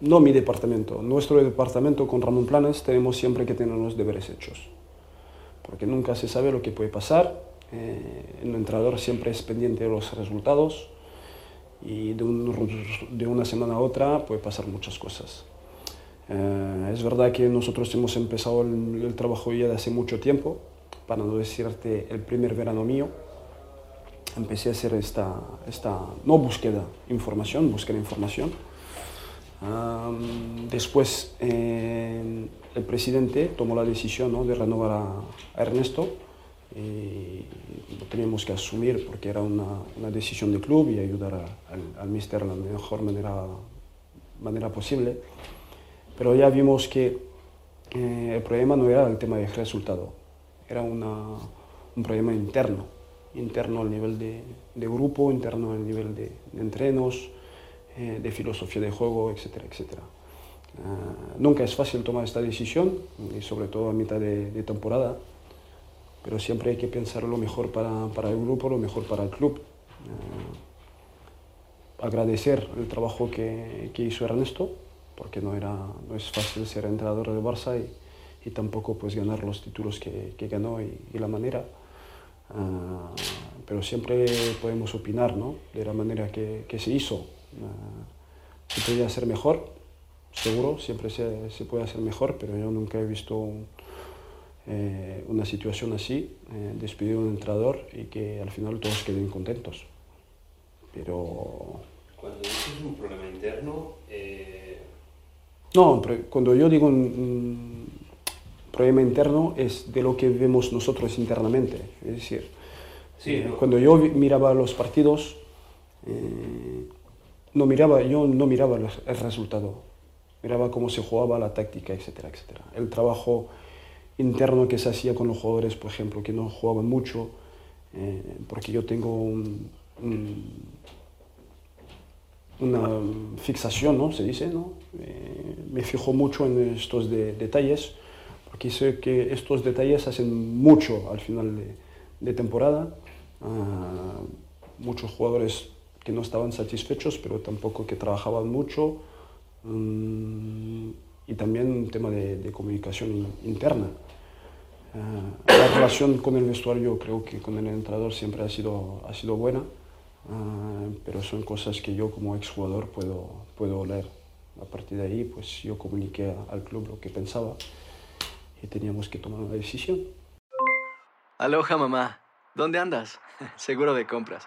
No mi departamento. Nuestro departamento con Ramón Planes tenemos siempre que tener los deberes hechos. Porque nunca se sabe lo que puede pasar. Eh, el entrenador siempre es pendiente de los resultados y de, un- de una semana a otra puede pasar muchas cosas. Eh, es verdad que nosotros hemos empezado el, trabajo ya de hace mucho tiempo, para no decirte el primer verano mío. Empecé a hacer esta, esta no búsqueda información, búsqueda de información. Después eh, el presidente tomó la decisión de renovar a, Ernesto y lo teníamos que asumir porque era una, una decisión del club y ayudar al, míster de la mejor manera, manera posible. Pero ya vimos que eh, el problema no era el tema del resultado, era un problema interno, interno al nivel de, de grupo, interno al nivel de, de entrenos, eh, de filosofía de juego, etcétera, etcétera. Ah, nunca es fácil tomar esta decisión, y sobre todo a mitad de, temporada, pero siempre hay que pensar lo mejor para, para el grupo, lo mejor para el club. Ah, agradecer el trabajo que, que hizo Ernesto, porque no, era, no es fácil ser entrenador de Barça y, y tampoco pues, ganar los títulos que, que ganó y, la manera. Ah, pero siempre podemos opinar ¿no? de la manera que se hizo. Se podía hacer mejor, seguro, siempre se, se puede hacer mejor, pero yo nunca he visto un- eh, una situación así, eh, despedir a un entrenador y que al final todos queden contentos. Pero Cuando dices un problema interno, eh, No, cuando yo digo un, un problema interno es de lo que vemos nosotros internamente. Es decir, Sí, eh, ¿no? cuando yo miraba los partidos, no miraba, yo no miraba el resultado, miraba cómo se jugaba la táctica, etcétera, etcétera. El trabajo interno que se hacía con los jugadores, por ejemplo, que no jugaban mucho, eh, porque yo tengo un- un- una fixación, ¿no? Se dice, ¿no? Eh, me fijo mucho en estos de- detalles, porque sé que estos detalles hacen mucho al final de, de temporada. Ah, muchos jugadores que no estaban satisfechos, pero tampoco que trabajaban mucho. Mm, y también un tema de, comunicación in- interna. Ah, la relación con el vestuario creo que con el entrenador siempre ha sido, ha sido buena, ah, pero son cosas que yo como exjugador puedo, puedo oler. A partir de ahí, pues yo comuniqué al club lo que pensaba y teníamos que tomar una decisión. Aloha mamá, ¿dónde andas? Seguro de compras.